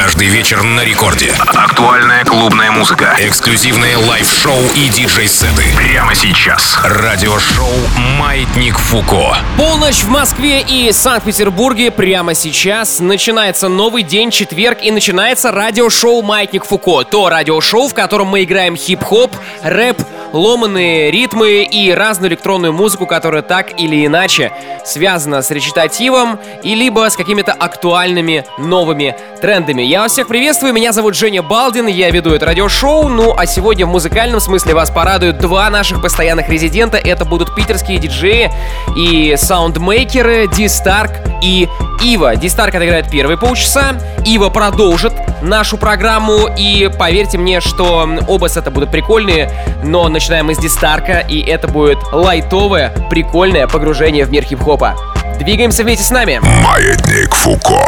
Каждый вечер на рекорде. Актуальная клубная музыка. Эксклюзивные лайв-шоу и диджей-сеты. Прямо сейчас. Радиошоу «Маятник Фуко». Полночь в Москве и Санкт-Петербурге прямо сейчас. Начинается новый день, четверг, и начинается радиошоу «Маятник Фуко». То радиошоу, в котором мы играем хип-хоп, рэп, ломанные ритмы и разную электронную музыку, которая так или иначе связана с речитативом и либо с какими-то актуальными новыми трендами. Я вас всех приветствую, меня зовут Женя Балдин, я веду это радиошоу, ну а сегодня в музыкальном смысле вас порадуют два наших постоянных резидента, это будут питерские диджеи и саундмейкеры Ди Старк и Ива. Ди Старк отыграет первые полчаса, Ива продолжит нашу программу, и поверьте мне, что оба сета будут прикольные, но начинаем мы с Ди Старка, и это будет лайтовое, прикольное погружение в мир хип-хопа. Двигаемся вместе с нами. Маятник Фуко.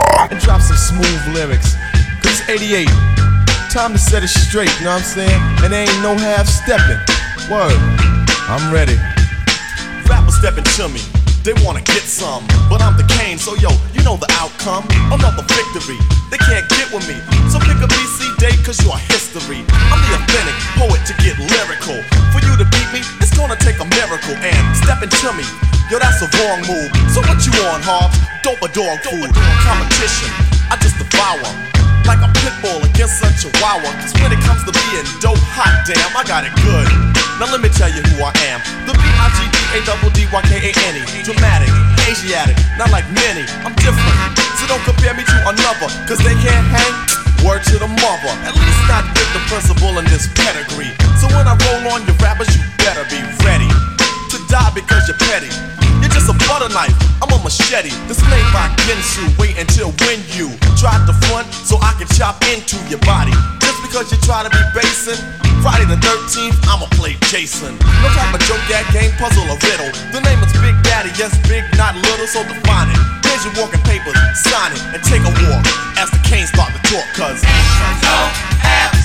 Time to set it straight, you know what I'm saying? And there ain't no half stepping. Word, I'm ready. Rapper stepping to me. They wanna get some, but I'm the Kane, so yo, you know the outcome. Another victory, they can't get with me. So pick a BC day, cause you are history. I'm the authentic poet to get lyrical. For you to beat me, it's gonna take a miracle. And step into me, yo, that's a wrong move. So what you on, Hobbs? Dope a dog food. Competition, I just devour like a pit bull against a chihuahua. Cause when it comes to being dope, hot damn, I got it good. Now let me tell you who I am. The B-I-G-D-A-D-D-Y-K-A-N-E. Dramatic, Asiatic, not like many. I'm different. So don't compare me to another. Cause they can't hang. Word to the mother. At least not with the principal in this pedigree. So when I roll on your rappers, you better be ready to die because you're petty. You're just a butter knife, I'm a machete. This made by Ginsu. Wait until when you try to front so I can chop into your body. Just because you try to be basing. Friday the 13th, I'ma play Jason. No type of joke, that game, puzzle, or riddle. The name is Big Daddy, yes, big, not little, so define it. Here's your walking papers, sign it, and take a walk as the canes start to talk, cause. Ain't no half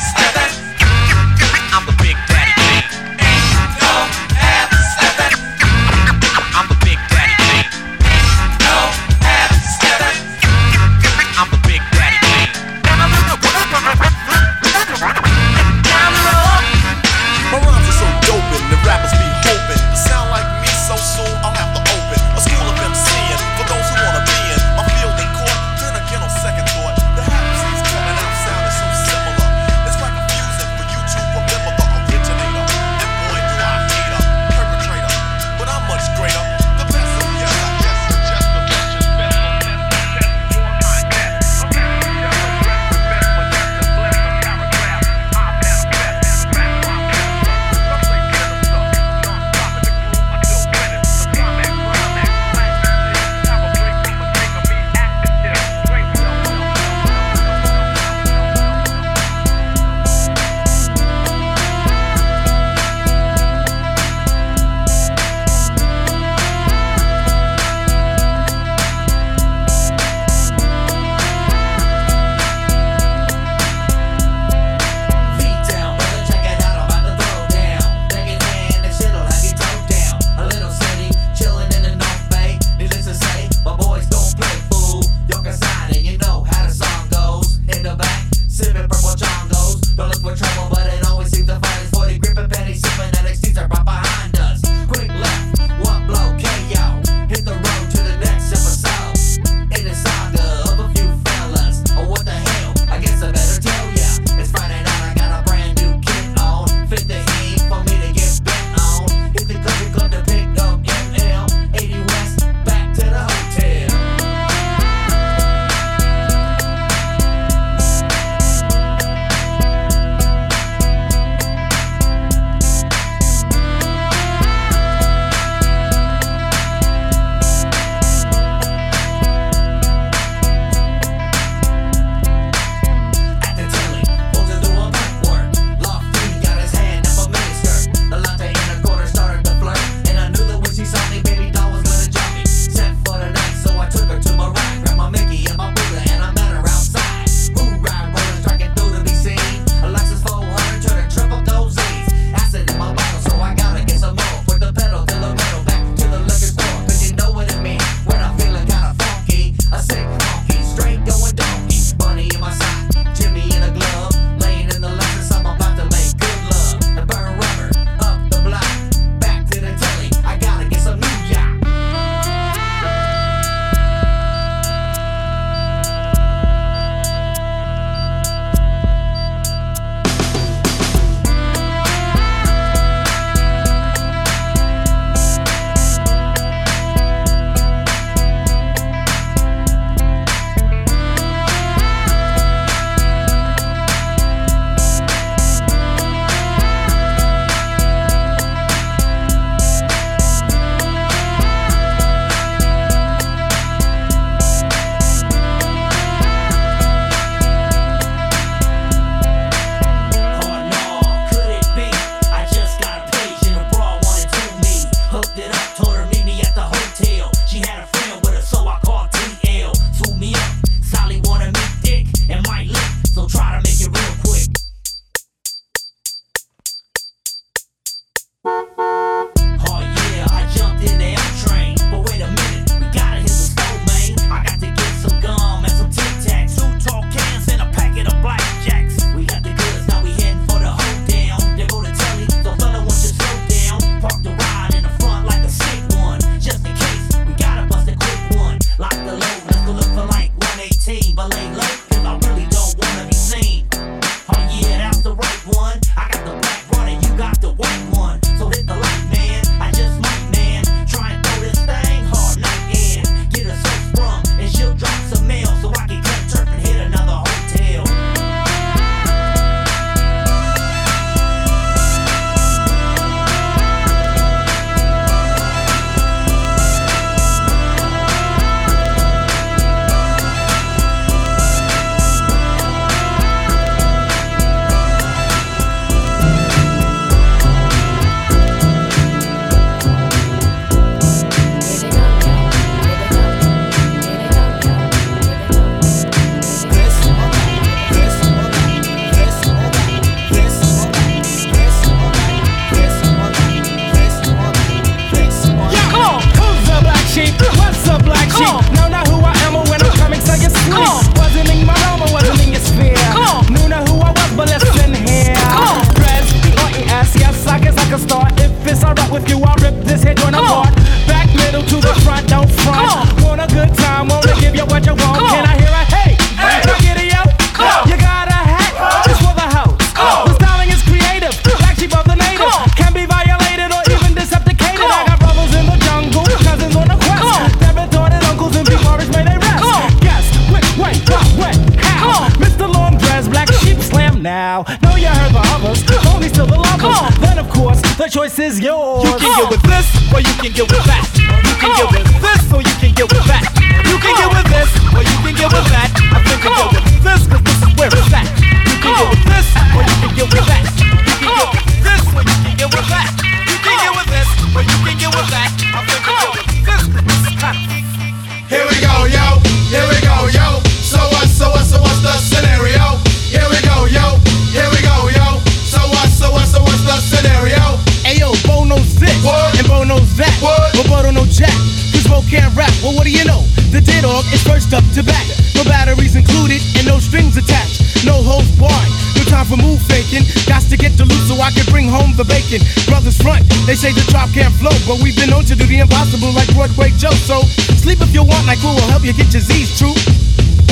thinking. Brothers front, they say the drop can't flow, but we've been known to do the impossible like Broadway Joe. So sleep if you want, like crew will help you get your Z's true.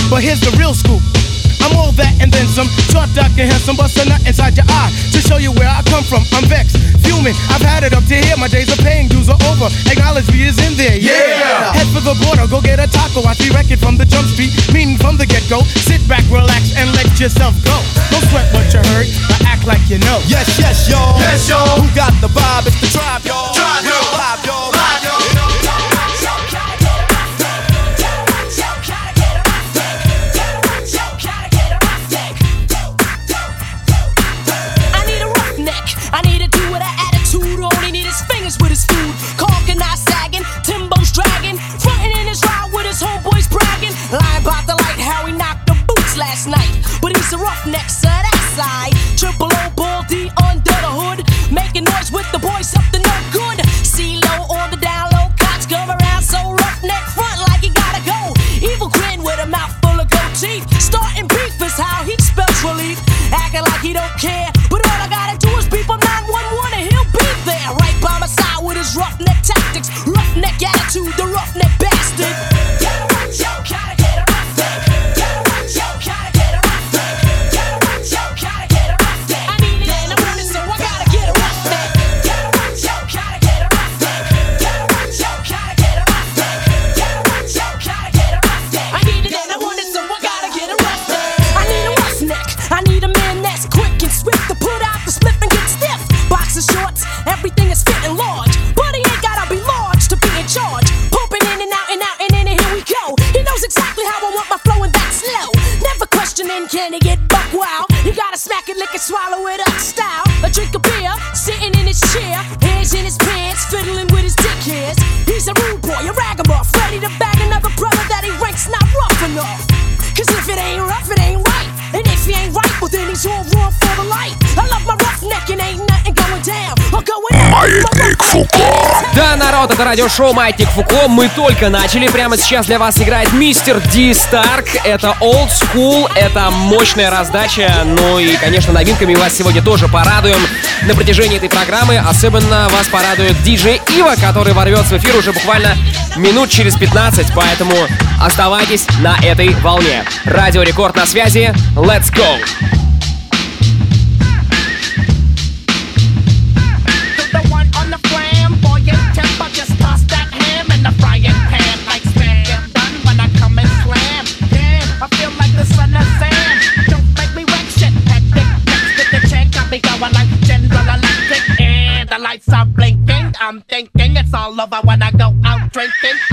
But here's the real scoop. I'm all that and then some. Short, dark, and handsome, but a nut inside your eye to show you where I come from. I'm vexed fuming. I've had it up to here. My days of pain dues are over. Acknowledge me is in there. Yeah. Head for the border. Go get a taco. I see record from the jump street. Meaning from the get go. Sit back, relax, and let yourself go. Don't sweat what you heard, but act like you know. Yes, yes, y'all. Yes, y'all. Who got the vibe? It's the шоу «Маятник Фуко». Мы только начали. Прямо сейчас для вас играет мистер Ди Старк. Это Old School, это мощная раздача. Ну и, конечно, новинками вас сегодня тоже порадуем. На протяжении этой программы особенно вас порадует диджей Ива, который ворвется в эфир уже буквально минут через 15. Поэтому оставайтесь на этой волне. Радио Рекорд на связи. Let's go! I'm blinking. I'm thinking it's all over when I go out drinking.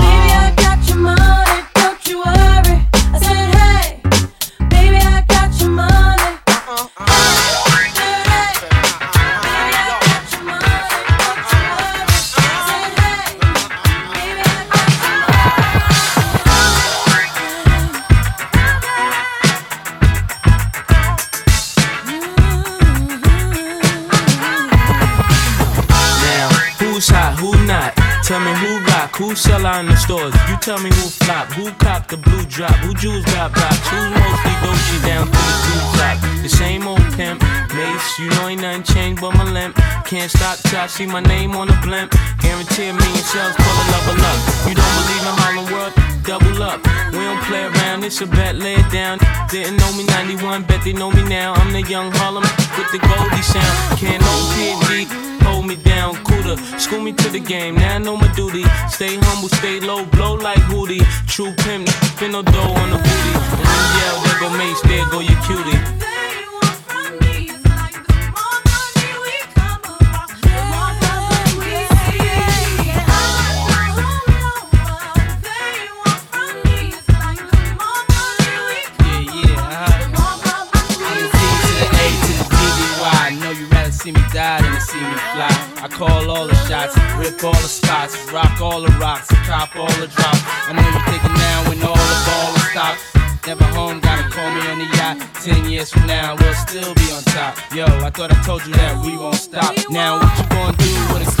tell me who flop, who cop the blue drop, who jewels got box, who's mostly Dolce down to the two top. The same old pimp, mace, you know ain't nothing changed but my limp. Can't stop till I see my name on the blimp. Guarantee a million sales for the level up. You don't believe in Harlem World? Double up. We don't play around, it's a bet, lay it down. Didn't know me 91, bet they know me now. I'm the young Harlem with the Goldie sound. Can't no PD hold me down, cooler. School me to the game, now I know my duty. Stay humble, stay low, blow like Hootie. True pimp, spin no dough on the booty. And then yell, there go Mace, there go your cutie. Fly. I call all the shots, rip all the spots, rock all the rocks, cop all the drops. I know you're thinking now when all the ball is stopped. Never home, gotta call me on the yacht. Ten years from now, we'll still be on top. Yo, I thought I told you that we won't stop. Now, what you gonna do with a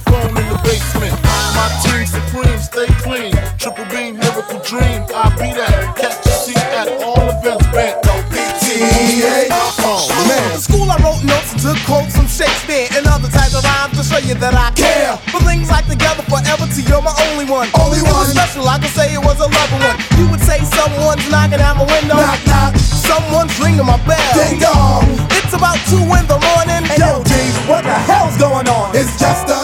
Phone in the basement. My team supreme, stay clean. Triple beam, miracle dream. I be that. Catch a seat at all events. Band no PTA. Oh man. In school I wrote notes and took quotes from Shakespeare and other types of rhymes to show you that I care. For things like together forever to you're my only one. Only it was special, I could say it was a loving one. You would say someone's knocking at my window. Knock knock. Someone's ringing my bell. Ding dong. It's about two in the morning. Hey, yo, G, what the hell's going on? It's just another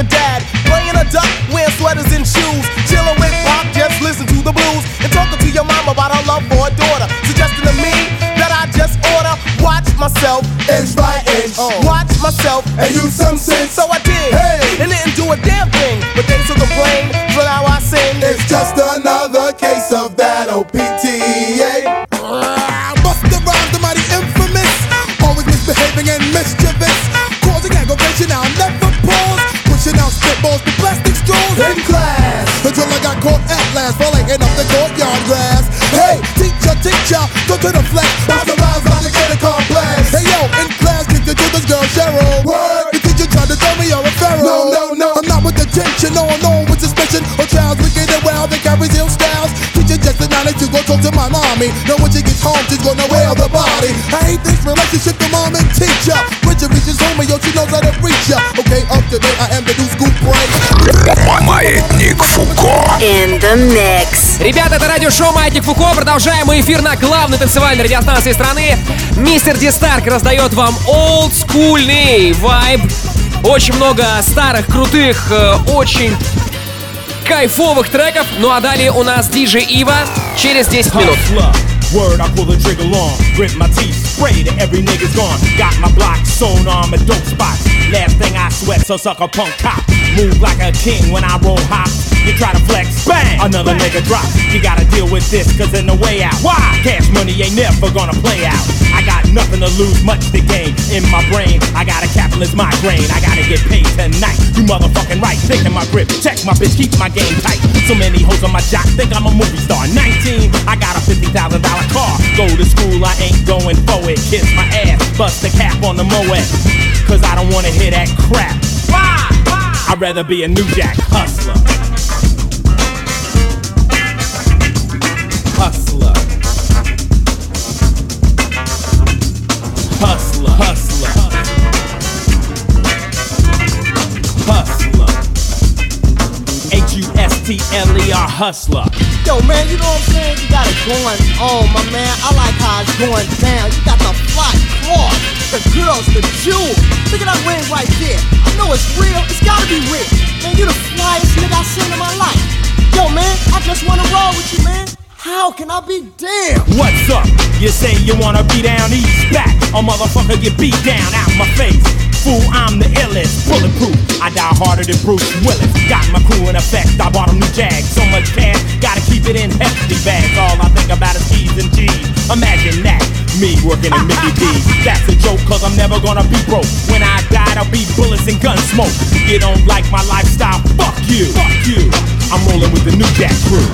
your dad. Playing a duck, wearing sweaters and shoes. Chilling with Pop, just listen to the blues. And talking to your mom about her love for a daughter. Suggesting to me that I just order. Watch myself inch by inch. Oh. Watch myself and use some sense. So I did. And didn't do a damn thing. But they still complain. So now I sing. It's just another last up the courtyard grass. Hey, teacher, teacher, go to the flex. Bounce the rhymes like a kid complex. Hey yo, in class, kick the to this girl Cheryl. Word. The teacher tried to tell me you're a pharaoh. No, no, no. I'm not with attention, no, no, with suspicion. Or child's wicked and wild they carry ill styles. Teacher just acknowledge to go talk to my mommy. Now when she gets home, she's gonna wail the body. I hate this relationship, the mom and teacher. She reaches home, yo, she knows how to reach ya. Okay, up to date, I am the new school break. Маятник Фуко. In the mix. Ребята, это радиошоу Маятник Фуко. Продолжаем мы эфир на главной танцевальной радиостанции страны. Мистер Дистарк раздает вам олдскульный вайб. Очень много старых, крутых, э, очень кайфовых треков. Ну а далее у нас диджей Ива через 10 минут. Word, I pull the trigger long. Grit my teeth, spray to every nigga's gone. Got my block sewn on my dope spots. Last thing I sweat, so suck a punk cop. Move like a king when I roll hop. You try to flex, bang, another nigga drop. You gotta deal with this, cause in the way out. Why? Cash money ain't never gonna play out. I got nothing to lose, much to gain. In my brain, I got a capitalist migraine. I gotta get paid tonight. You motherfucking right, taking my grip. Check my bitch, keep my game tight. So many hoes on my jock, think I'm a movie star. 19, I got a $50,000 car. Go to school, I ain't going for it. Kiss my ass, bust the cap on the Moet. Cause I don't wanna hear that crap. Why? I'd rather be a new jack. Hustler. H-U-S-T-L-E-R hustler. Yo, man, you know what I'm saying? You got it going on, oh, my man. I like how it's going down. You got the fly cloth, the girls, the jewels. Look at that ring right there. I know it's real. It's gotta be real. Man, you the flyest nigga I seen in my life. Yo, man, I just wanna roll with you, man. How can I be damn? What's up? You say you wanna be down east back. A motherfucker get beat down out my face. Fool, I'm the illest, bulletproof. I die harder than Bruce Willis. Got my crew in effect. I bought a new Jag. So much cash, gotta keep it in hefty bags. All I think about is T's and G's. Imagine that. Me working in Mickey D's. That's a joke, cause I'm never gonna be broke. When I die, I'll be bullets and gun smoke. You don't like my lifestyle? Fuck you. Fuck you. I'm rolling with the new Jack crew.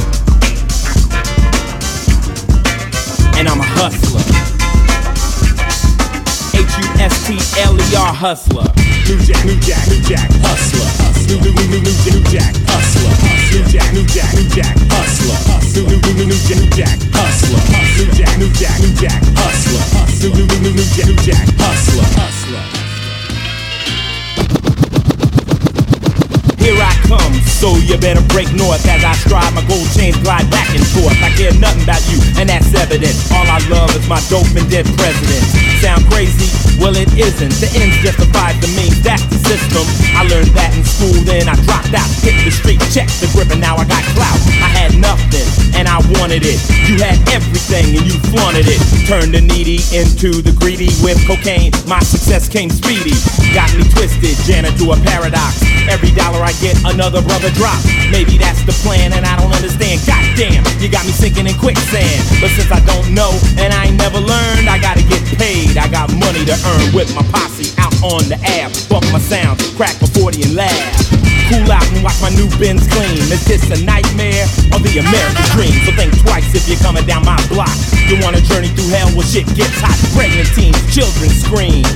and I'm a hustler. H-U-S-T-L-E-R hustler. New Jack, New Jack, New Jack, hustler. New, new, new, new, new, new Jack, hustler. New Jack, New Jack, New Jack, hustler. New, new, new, new, new, Jack, hustler. New Jack, New Jack, New Jack, hustler. New, new, new, new, new Jack, New Jack, hustler. Hustler. Here I come, so you better break north as I stride my gold chains glide back and forth. I care nothing about you, and that's evident. All I love is my dope and dead president. Sound crazy? Well, it isn't. The ends justified the means. That's the system. I learned that in school, then I dropped out. Hit the street, check the grip, and now I got clout. I had nothing, and I wanted it. You had everything, and you flaunted it. Turned the needy into the greedy with cocaine. My success came speedy. Got me twisted, Janet to a paradox. Every dollar I get, another brother drop. Maybe that's the plan, and I don't understand. Goddamn, you got me sinking in quicksand. But since I don't know, and I ain't never learned, I gotta get paid. I got money to earn with my posse out on the app. Buck my sound, crack a 40 and laugh. Cool out and watch my new bins clean. Is this a nightmare or the American dream? So think twice if you're coming down my block. You want a journey through hell where shit gets hot. Pregnant teens, children scream.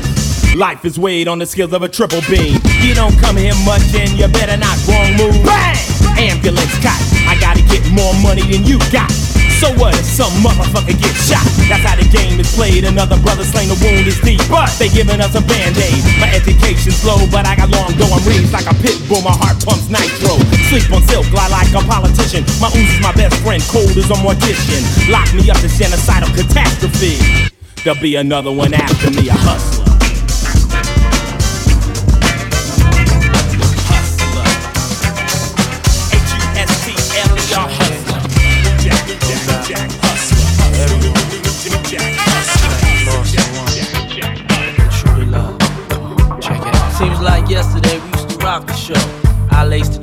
Life is weighed on the scales of a triple beam. You don't come here much and you better not wrong move. Bang! Ambulance cot. I gotta get more money than you got. So what if some motherfucker get shot? That's how the game is played. Another brother slain, the wound is deep. But they giving us a band-aid. My education's low, but I got long going raised like a pit bull. My heart pumps nitro. Sleep on silk, lie like a politician. My ooze is my best friend, cold as a mortician. Lock me up to genocidal catastrophe. There'll be another one after me, a hustler.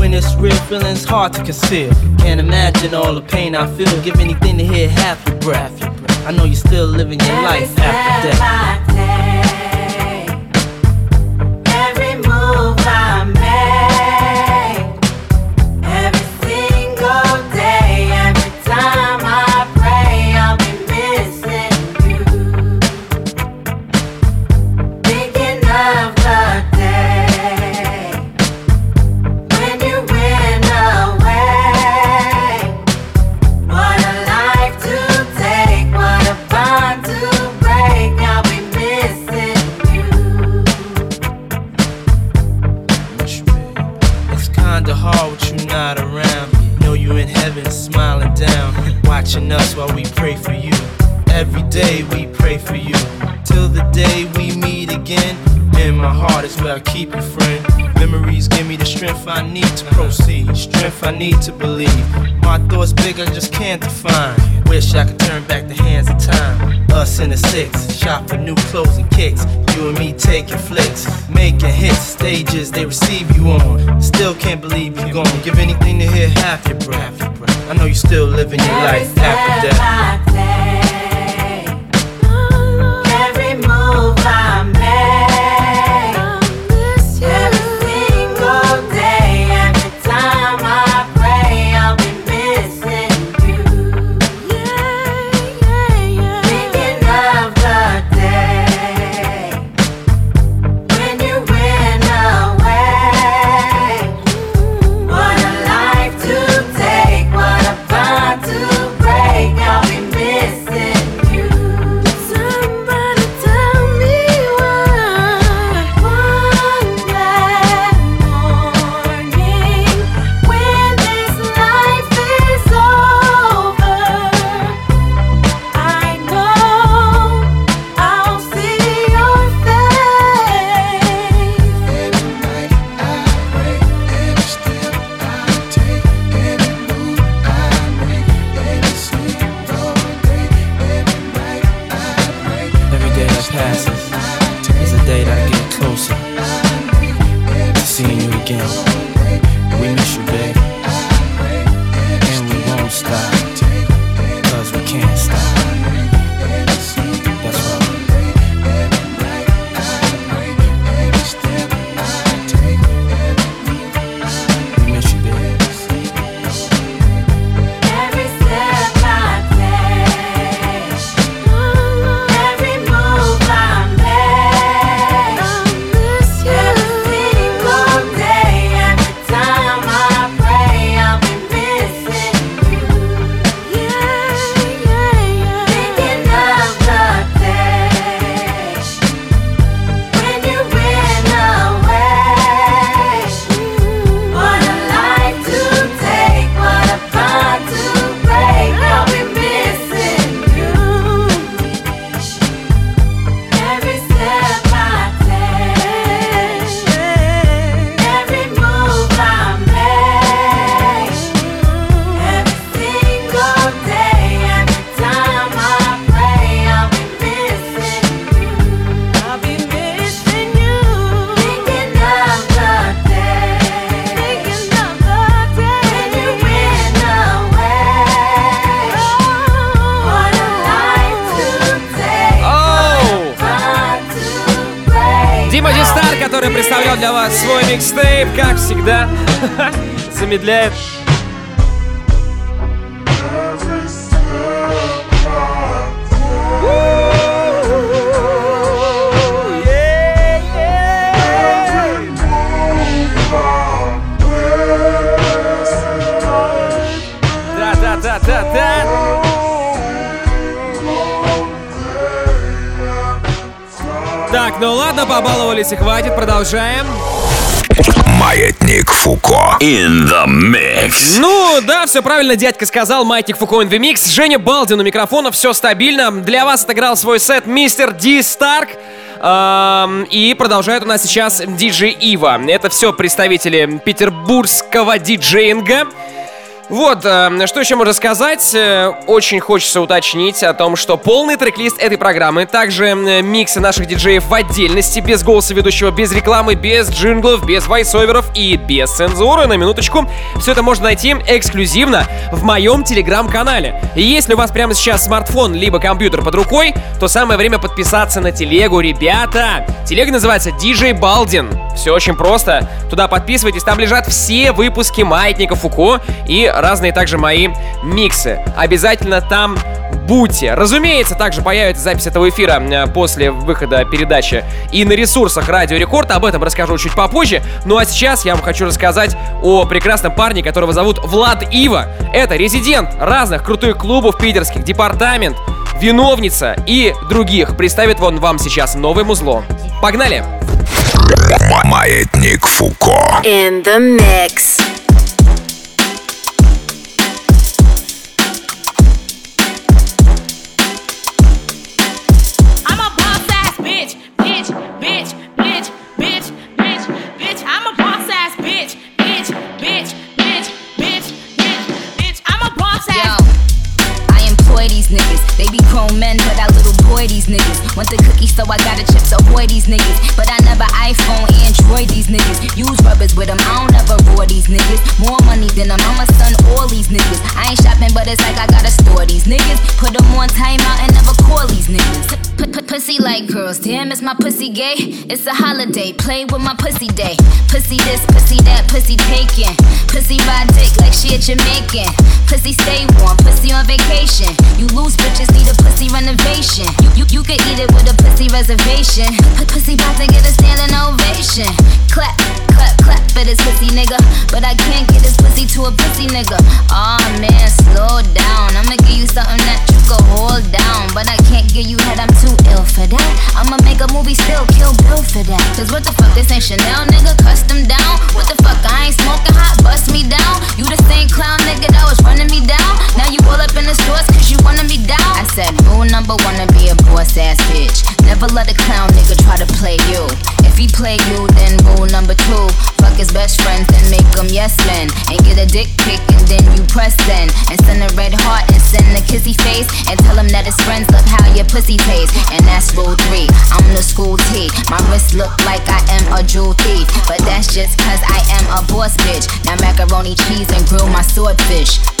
When it's real, feeling's hard to conceal. Can't imagine all the pain I feel. Give anything to hear half your breath. I know you're still living your life after death. Watching us while we pray for you. Every day we pray for you. Till the day we meet again. In my heart is where I keep you, friend. Memories give me the strength I need to proceed. Strength I need to believe. My thoughts big, I just can't define. Wish I could turn back the hands of time. Us in the six, shop for new clothes and kicks. You and me taking flicks, making hits, stages they receive you on. Still can't believe you're gone. Give anything to hear half your breath. I know you still living your life after death. Все правильно дядька сказал. Маятник Фуко in the Mix. Женя Балдин у микрофона, все стабильно. Для вас отыграл свой сет мистер Ди Старк. Эм, И продолжает у нас сейчас диджей Ива. Это все представители петербургского диджеинга. Вот, э, что еще можно сказать? Э, Очень хочется уточнить о том, что полный трек-лист этой программы, также э, миксы наших диджеев в отдельности, без голоса ведущего, без рекламы, без джинглов, без вайсоверов и без цензуры, на минуточку, все это можно найти эксклюзивно в моем телеграм-канале. И если у вас прямо сейчас смартфон либо компьютер под рукой, то самое время подписаться на телегу, ребята. Телега называется DJ Балдин. Все очень просто. Туда подписывайтесь, там лежат все выпуски Маятника Фуко и разные также мои миксы. Обязательно там будьте. Разумеется, также появится запись этого эфира э, после выхода передачи и на ресурсах Радио Рекорд. Об этом расскажу чуть попозже. Ну а сейчас я вам хочу рассказать о прекрасном парне, которого зовут Влад Ива. Это резидент разных крутых клубов питерских, департамент, виновница и других. Представит он вам сейчас новое музло. Погнали! Маятник Фуко. In the mix. More money than a mama, son, all these niggas. I ain't shopping, but it's like I gotta store these niggas. Put them on timeout and never call these niggas. Put, put pussy like girls, damn, is my pussy gay? It's a holiday, play with my pussy day. Pussy this, pussy that, pussy taken. Pussy ride dick like she a Jamaican. Pussy stay warm, pussy on vacation. You lose bitches, need a pussy renovation. You, you, you could eat it with a pussy reservation. P- pussy about to get a standing ovation. Clap, clap, clap for this pussy nigga. But I nigga. Cheese and grill my swordfish.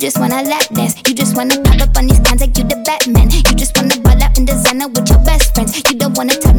just wanna lap dance. You just wanna pop up on these lines like you the Batman. You just wanna ball out in designer with your best friends. You don't wanna. talk.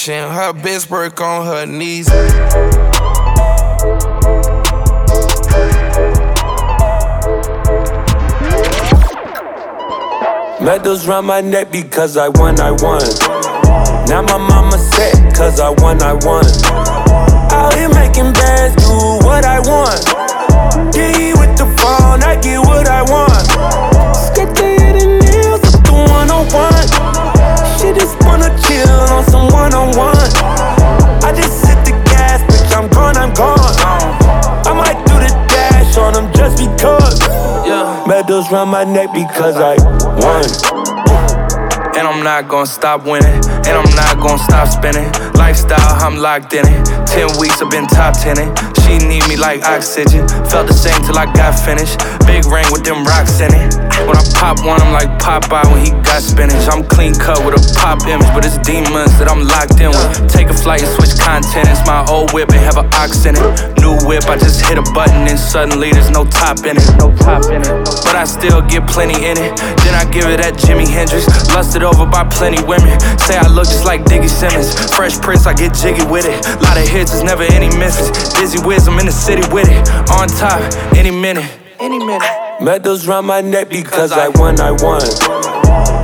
action. Her bitch work on her knees. Medals round my neck because I won, I won. Now my mama set, cause I won, I won. Out here making bands, do what I want. Get with the phone, I get what I want. Skirt the nails up the 101. I just wanna chill on some one on one. I just hit the gas, bitch, I'm gone, I'm gone. I might do the dash on them just because. Yeah. Medals round my neck because I won. And I'm not gonna stop winning. And I'm not gonna stop spinning. Lifestyle, I'm locked in it. Ten weeks, I've been top tenning. She need me like oxygen. Felt the same till I got finished. Big ring with them rocks in it. When I pop one, I'm like Popeye when he got spinach. I'm clean cut with a pop image, but it's demons that I'm locked in with. Take a flight and switch content. It's my old whip and have an ox in it. New whip, I just hit a button and suddenly there's no top in it. No top in it. But I still get plenty in it. Then I give it at Jimi Hendrix. Lusted over by plenty women. Say I look just like Diggy Simmons. Fresh Prince, I get jiggy with it. Lot of hits, there's never any misses. Dizzy whiz, I'm in the city with it. On top, any minute any minute. Medals round my neck because I won, I won.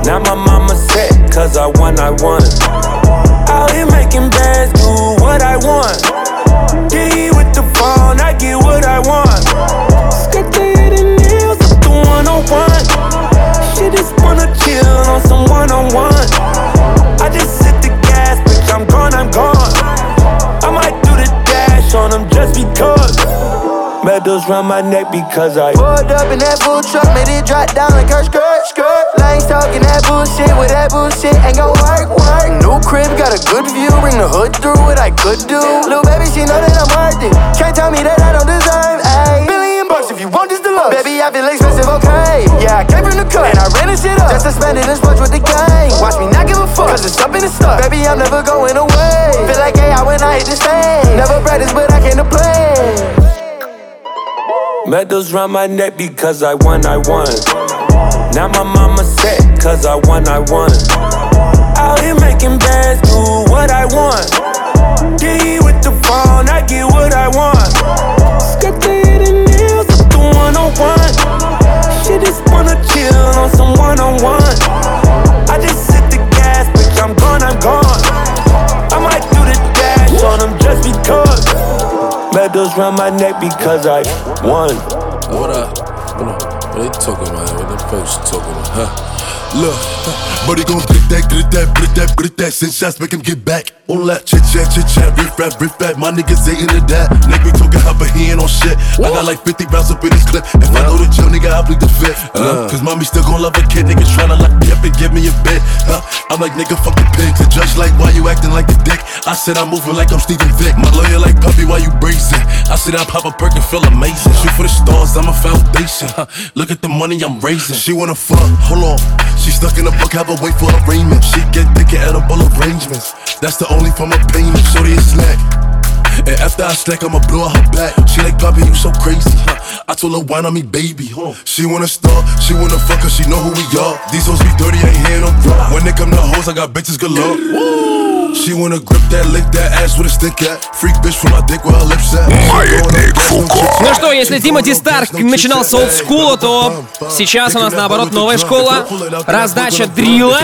Now my mama set, cause I won, I won. Out here making bands, do what I want. D with the phone, I get what I want. Skirted and nails up the 101. She just wanna chill on some one on one. I just hit the gas, bitch, I'm gone, I'm gone. I might do the dash on them just because. Medals round my neck because I Pulled up in that food truck, made it drop down like her skirt, skirt. Lanes talking that bullshit, with that bullshit ain't gon' work, work. New crib, got a good view, bring the hood through what I could do. Little baby, she know that I'm worth it. Can't tell me that I don't deserve, ayy. Billion bucks if you want this deluxe. Baby, I feel expensive, okay. Yeah, I came from the cut, and I ran this shit up. Just to spend it and splurge with the gang. Watch me not give a fuck, cause it's up in the stuff. Baby, I'm never going away. Feel like AI when I hit the stage. Never practice, but I came to play. Medals round my neck because I won, I won. Now my mama set, cause I won, I won. Out here making bands, do what I want. Get with the phone, I get what I want. Skirt the and nails up the 101. She just wanna chill on some one on one. I just hit the gas, bitch, I'm gone, I'm gone. I might do the dash on them just because. Medals round my neck because I won. What up? What they talking about? What the folks talking about? Huh? Look, buddy gon' get that, get that, get that, get that. Send shots, make him get back. On that chit chat, chit chat, riff rap, riff rap. My niggas ain't into that. Nigga be talking hot, but he ain't on shit. I got like 50 rounds up in this clip. If I go to jail, nigga, I plead the fifth. Uh, Cause mommy still gon' love a kid. Niggas tryna lock me up and give me a bit. Huh? I'm like, nigga, fuck the pigs. The judge like, why you acting like a dick? I said I'm moving like I'm Steven Vick. My lawyer like, puppy, why you bracing? I said I pop a perk and feel amazing. Shoot for the stars, I'm a foundation. Huh? Look at the money I'm raising. She wanna fuck, hold on. She stuck in a book, have wait for arraignment. She get thick and edible arrangements. That's the only form of payment. Shorty a snack. And after I stack, I'ma blow her back. She like, Bobby, you so crazy, huh? I told her, wine on me, baby. She wanna start, she wanna fuck her, she know who we are. These hoes be dirty, ain't hearing raw. When they come to hoes, I got bitches galore. She wanna grip that, lick that ass with a stick at. Freak bitch from my dick where her lips at. Ну что, если Тимати Старк начинал с олдскула, то сейчас у нас наоборот новая школа. Раздача дрила.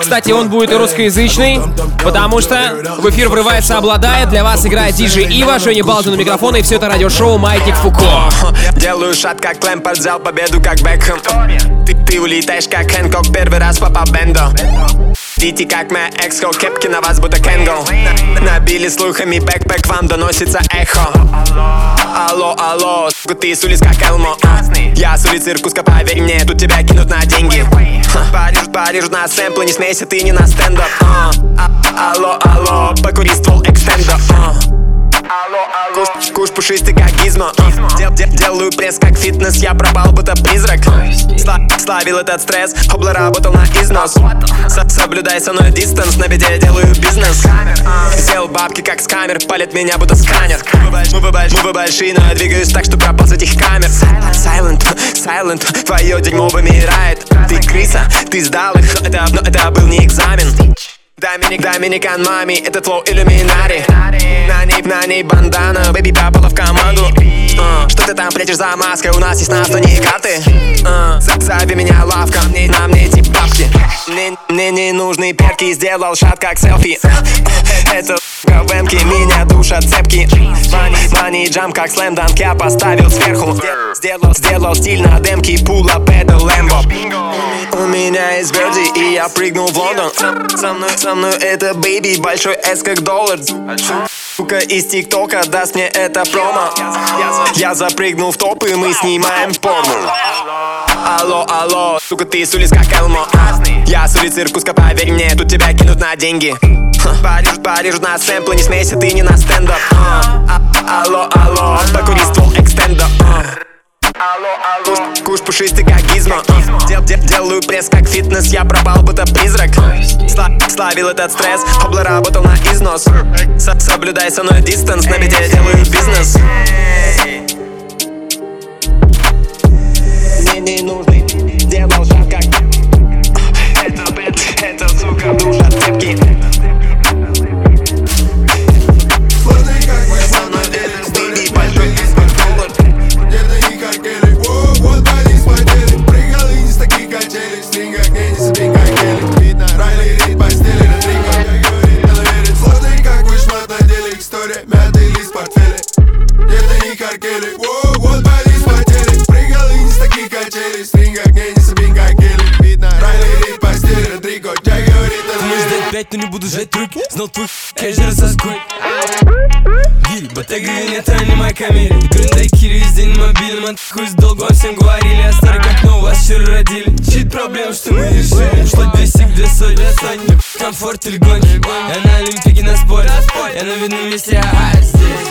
Кстати, он будет и русскоязычный, потому что в эфир врывается обладает. Для вас играет диджей Ива, Женя Балдин у микрофона, и все это радиошоу «Маятник Фуко». Делаю шат как Лэмпорт, взял победу как Бекхэм ты, ты улетаешь как Хэнкок, первый раз попал бендо Дети как моя экс-хо, кепки на вас будто Кенгл Набили слухами бэкпэк, вам доносится эхо Алло, алло, сука, ты с улиц как Элмо Я с улицы Иркутска, поверь мне, тут тебя кинут на деньги. Ха, Париж, Париж на сэмплы, не смейся, ты не на стендап а. А- Алло, алло, покури ствол экстендо а. Куш, куш пушистый как гизмо. Дел- дел- Делаю пресс как фитнес. Я пропал будто призрак. Сла- Славил этот стресс Хобла работал на износ. Со- Соблюдай со мной дистанс На беде делаю бизнес. Сделал бабки как с камер Палит меня будто сканер. Мы вы больш- мы вы большие, но я двигаюсь так, что пропал с этих камер. Silent, silent Твое дерьмо вымирает. Ты крыса, ты сдал их. Это, но это был не экзамен Доминик, Доминикан мами, это флоу иллюминари На ней, на ней бандана, бэби попала в команду. А, Что ты там прячешь за маской, у нас есть на что не карты. А, з- Зови меня лавка, мне, на мне эти бабки. Мне, мне не нужны перки, сделал шат как селфи. Это в эмке. Меня душат цепки. Мани, мани джам как слэм данк я поставил сверху. Сделал, сделал стиль на демке, пула педал лэмбо У меня есть Верди и я прыгнул в Лондон. Со мной, со мной это бэйби, большой S как доллар. Сука из ТикТока даст мне это промо. Я запрыгнул в топ и мы снимаем порно. Алло, алло, сука, ты с улиц как Элмо. Я с улицы Иркутска, поверь мне, тут тебя кинут на деньги. Париж, Париж на сэмплы, не смейся, ты не на стендап. А, а, Алло, алло, покури ствол экстендо а. Куш, куш пушистый как гизмо Дел- дел- Делаю пресс как фитнес, я пропал будто призрак. Сла- Славил этот стресс, хобла работал на износ. Со- Соблюдай со мной дистанс, на беде делаю бизнес. Мне не нужный, делал шаг как Это бэт, это сука, душа цепки Райли рит, постели на три, как я говорит Элевирит сложный, как вышмат на деле История, мятый лист в портфеле. Где-то не каркели, воу, вот болит потери Прыгал из таких качелей, стринг огней, не сабин, как гели Видно, Райли рит, постели на три, как я говорит Элевирит Ты можешь дать пять, но не буду жать руки Знал твой, конечно, разоскуй Batakın yeterli my kameri Gırındaki yüzdin mobilim Откусь долгом всем говорили о старых как но вас все родили Чит проблем, что мы решили Ушло две к 200 Комфорт или гонки Я на Олимпике на споре Я на видном месте, а здесь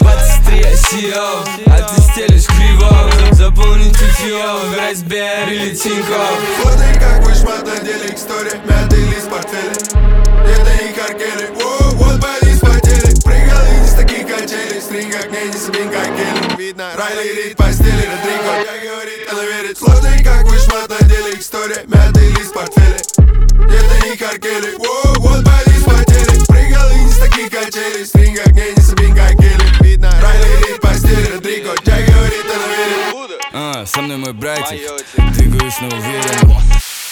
23 SEO А ты стелишь криво Заполнить утьё В Райсбер или Тинькофф Фото как вы шмат надели к сторе Мятый лист портфеля Это не каркели Вот болит и с таких качелей Стринг огней, не собин как Келли Видно, Райли Рид постели год Я говорит, она верит Сложный как вышмат на деле. История Мятый лист в портфеле Это не каркели. Воу, вот боди спотели Прыгал и с таких качелей. Стринг огней, не собин как Келли Видно, Райли Рид постели год Я говорит, она верит А, со мной мой братик. Двигаюсь на уверенно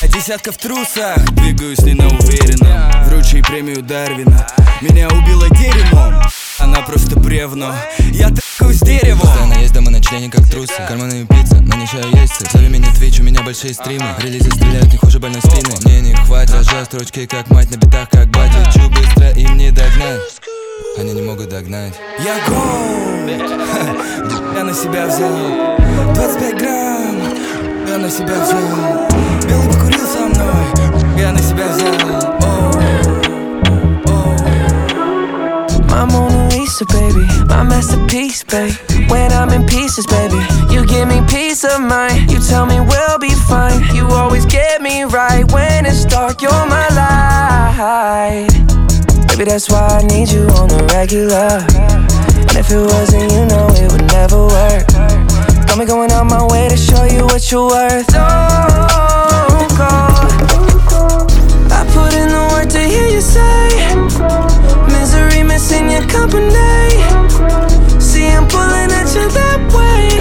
десятка в трусах Двигаюсь не на уверенном Вручи премию Дарвина. Меня убило дерьмом Она просто бревно. Я трахаюсь деревом Постоянно есть дома на члене как трусы. Карманами пицца, на ничего есть Зови меня Twitch, у меня большие стримы. Релизы стреляют не хуже больной спины. Мне не хватит, рожаю строчки как мать На битах как батя. Чу быстро им не догнать. Они не могут догнать. Я гол. Я на себя взял. 25 грамм. Я на себя взял. Белый покурил со мной. Я на себя взял. Mona Lisa, baby, my masterpiece, babe. When I'm in pieces, baby, you give me peace of mind. You tell me we'll be fine. You always get me right when it's dark. You're my light. Baby, that's why I need you on the regular. And if it wasn't, you know it would never work. Got me going out my way to show you what you're worth. Oh, Don't go. Put in the work to hear you say. Misery missing your company. See, I'm pulling at you that way.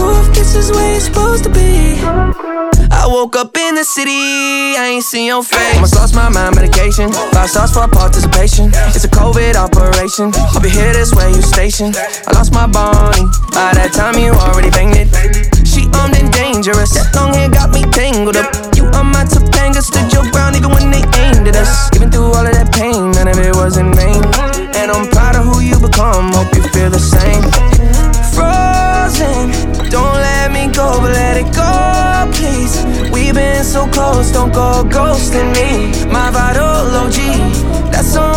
Ooh, if this is where you're supposed to be. I woke up in the city, I ain't seen your face. Almost lost my mind, medication. Five stars for participation. It's a COVID operation. I'll be here this way, you stationed. I lost my Bonnie. By that time, you already banged it. Armed and dangerous. That long hair got me tangled up. You on my Topanga, stood your ground even when they aimed at us. Even through all of that pain, none of it was in vain. And I'm proud of who you become. Hope you feel the same. Frozen, don't let me go, but let it go, please. We've been so close, don't go ghosting me. My vital OG, that's on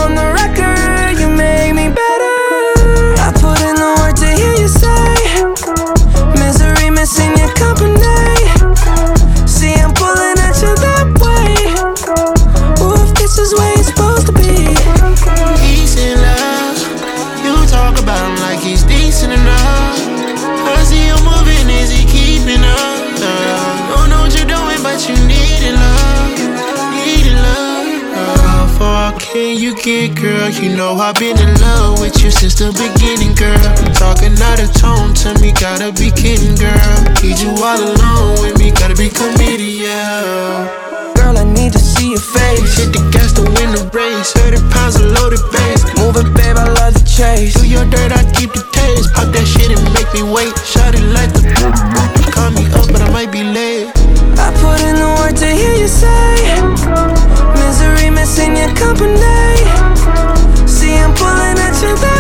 you girl? You know I've been in love with you since the beginning, girl. Talking out of tone to me, gotta be kidding, girl. Need you all alone with me, gotta be committed, yeah. Girl, I need to see your face. Hit the gas to win the race. 30 pounds of loaded bass. Move it, babe, I love the chase. Do your dirt, I keep the taste. Pop that shit and make me wait. Shot it like the. Call me up, but I might be late. I put in the work to hear you say. Misery missing your company. I'm pulling at you that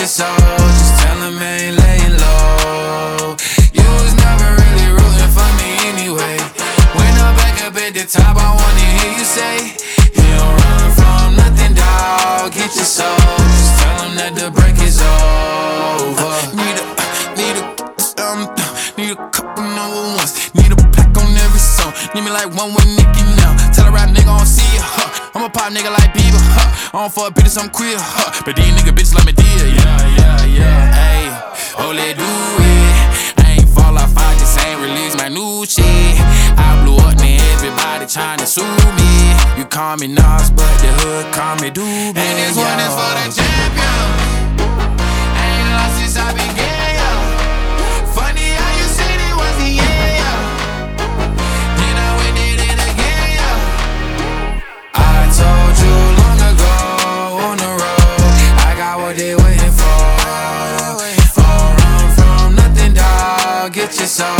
your soul, just tell them ain't laying low. You was never really rooting for me anyway. When I'm back up at the top, I wanna hear you say, You don't run from nothing, dog. Get your soul, just tell them that the break is over. Need a, need a, um, need a couple number ones. Need a pack on every song. Need me like one with Nicki now. Tell a rap nigga I don't see it, huh? I'm a pop nigga like? I don't fuck bitches, I'm queer, huh? But these nigga bitches like me dear, yeah, yeah, yeah. Ayy, oh let do it. I ain't fall off, I just ain't release my new shit. I blew up, man, everybody tryna sue me. You call me Nas, but the hood call me Doobie. And this one is for the champion. I ain't lost since I began, dog.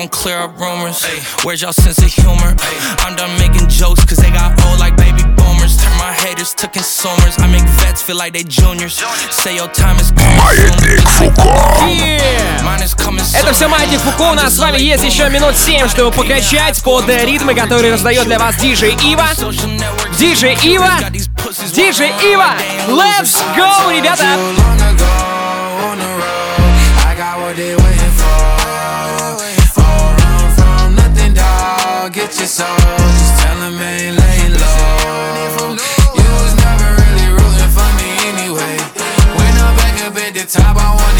Don't clear up rumors. Where's y'all sense of humor? I'm done making jokes, cause they got old like baby boomers. Turn my haters to consumers. I make vets feel like they juniors. Say your time is coming soon. Это все Маятник Фуко. У нас с вами есть еще минут 7, чтобы покачать под э, ритмы, которые раздает для вас диджей Ива. Диджей Ива! Диджей Ива! Let's go, ребята! They waiting your soul, just tell 'em ain't laying low. You was never really rooting for me anyway. When I'm back up at the top, I wanna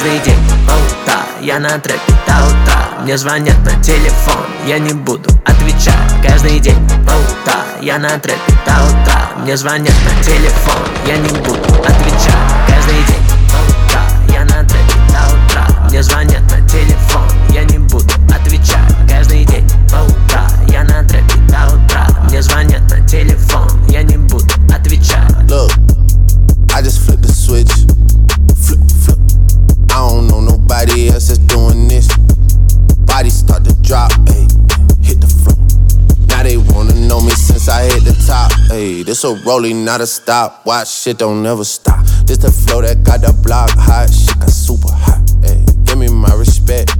Каждый день. По утра я на трэпе до утра Мне звонят на телефон, я не буду отвечать. Каждый день. По утра я на трэпе до утра Мне звонят на телефон, я не буду отвечать. Каждый день. По утра я на трэпе до утра Мне звонят drop, ayy. Hit the floor. Now they wanna know me since I hit the top. Ayy, this a rolling, not a stop. Watch shit don't never stop. This the flow that got the block hot. Shit got super hot. Ayy, give me my respect.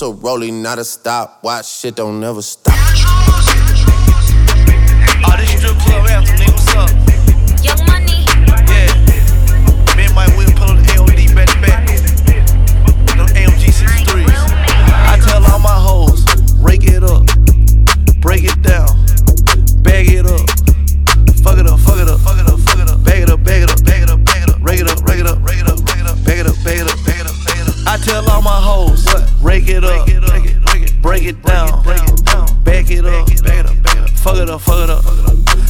This a rolling, not a stop. Watch shit don't never stop. Oh, this strip club anthem, nigga, what's up? Rake it up, break it it down, back it up, fuck it up, fuck it up,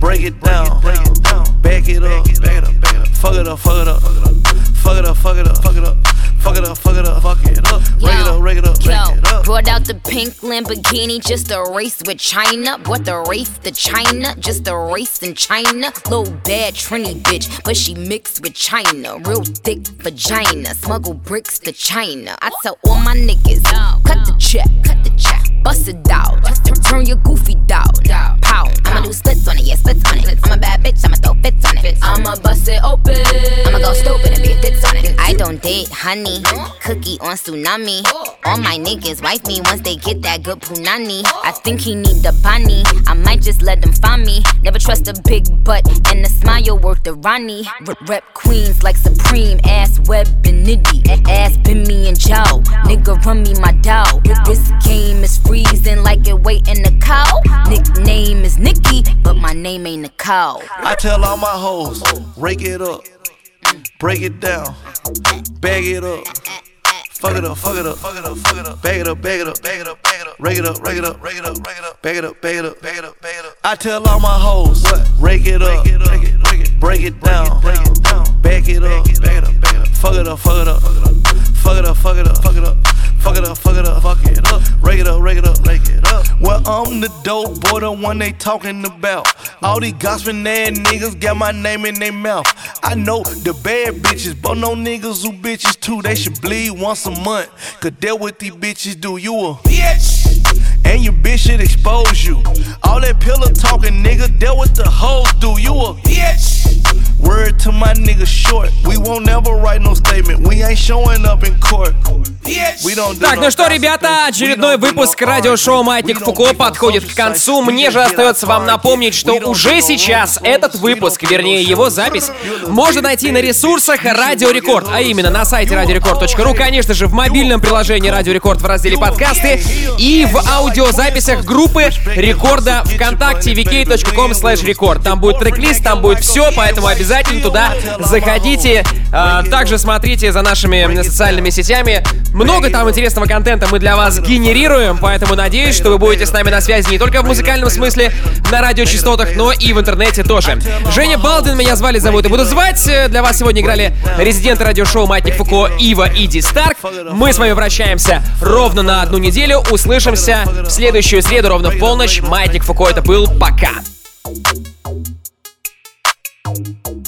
break it down, break it up, bag it up. Fuck it up, fuck it up, fuck it up. Fuck it up, fuck it up, fuck it up. Fuck it up, fuck it up, fuck it up. Rake it up, rake it it up. Brought out the pink Lamborghini just a race with China. Brought the race to China, just a race in China. Little bad Trini bitch, but she mixed with China. Real thick vagina, smuggle bricks to China. I tell all my niggas, cut the check, cut the check, bust it out. Turn your goofy dog, pow. I'ma do splits on it, yeah, splits on it. I'm a bad bitch, I'ma throw fits on it. I'ma bust it open. I'ma go stupid and be a fits on it. I don't date honey, cookie on tsunami. All my niggas wife me once they get that good punani. I think he need the bunny. I might just let them find me. Never trust a big butt and a smile worth the Ronnie. Rep queens like Supreme, ass web and nitty. Ass been me and Joe. Nigga run me my dough. This game is freezing like it waiting the cow. Nickname is Nikki, but my name ain't Nicole. I tell all my hoes, rake it up, break it down, bag it up. Fuck it up, fuck it up, fuck it up, fuck it up. Bag it up, bag it up, bag it up, bag it up. Rake it up, rake it up, rake it up, rake it up. Bag it up, bag it up, bag it up, bag it up. I tell all my hoes, rake it up, break it down. Bag it up, bag it up, bag it up. Fuck it up, fuck it up, fuck it up. Fuck it up, fuck it up, fuck it up. Fuck it up, fuck it up. Rake it up, rake it up, rake it up. Well, I'm the dope boy, the one they talking about. All these gossiping ass niggas got my name in their mouth. I know the bad bitches, but no niggas who bitches too. They should bleed once a month. Cause that what these bitches do. You a bitch. And your bitch should expose you. All that pillow talking, nigga, that what the hoes do. You a bitch. Word to my nigga short. We won't never write no statement. We ain't showing up in court. Так, ну что, ребята, очередной выпуск радиошоу «Маятник Фуко» подходит к концу. Мне же остается вам напомнить, что уже сейчас этот выпуск, вернее его запись, можно найти на ресурсах Радио Рекорд, а именно на сайте радиорекорд.ру, конечно же, в мобильном приложении Радио Рекорд в разделе подкасты и в аудиозаписях группы Рекорда ВКонтакте vk.com slash рекорд. Там будет трек-лист, там будет все, поэтому обязательно туда заходите. А, Также смотрите за нашими социальными сетями. Много там интересного контента мы для вас генерируем, поэтому надеюсь, что вы будете с нами на связи не только в музыкальном смысле на радиочастотах, но и в интернете тоже. Женя Балдин меня звали, зовут и буду звать. Для вас сегодня играли резиденты радиошоу «Маятник Фуко» Ива и Ди Старк. Мы с вами прощаемся ровно на одну неделю. Услышимся в следующую среду ровно в полночь. «Маятник Фуко» это был. Пока. Thank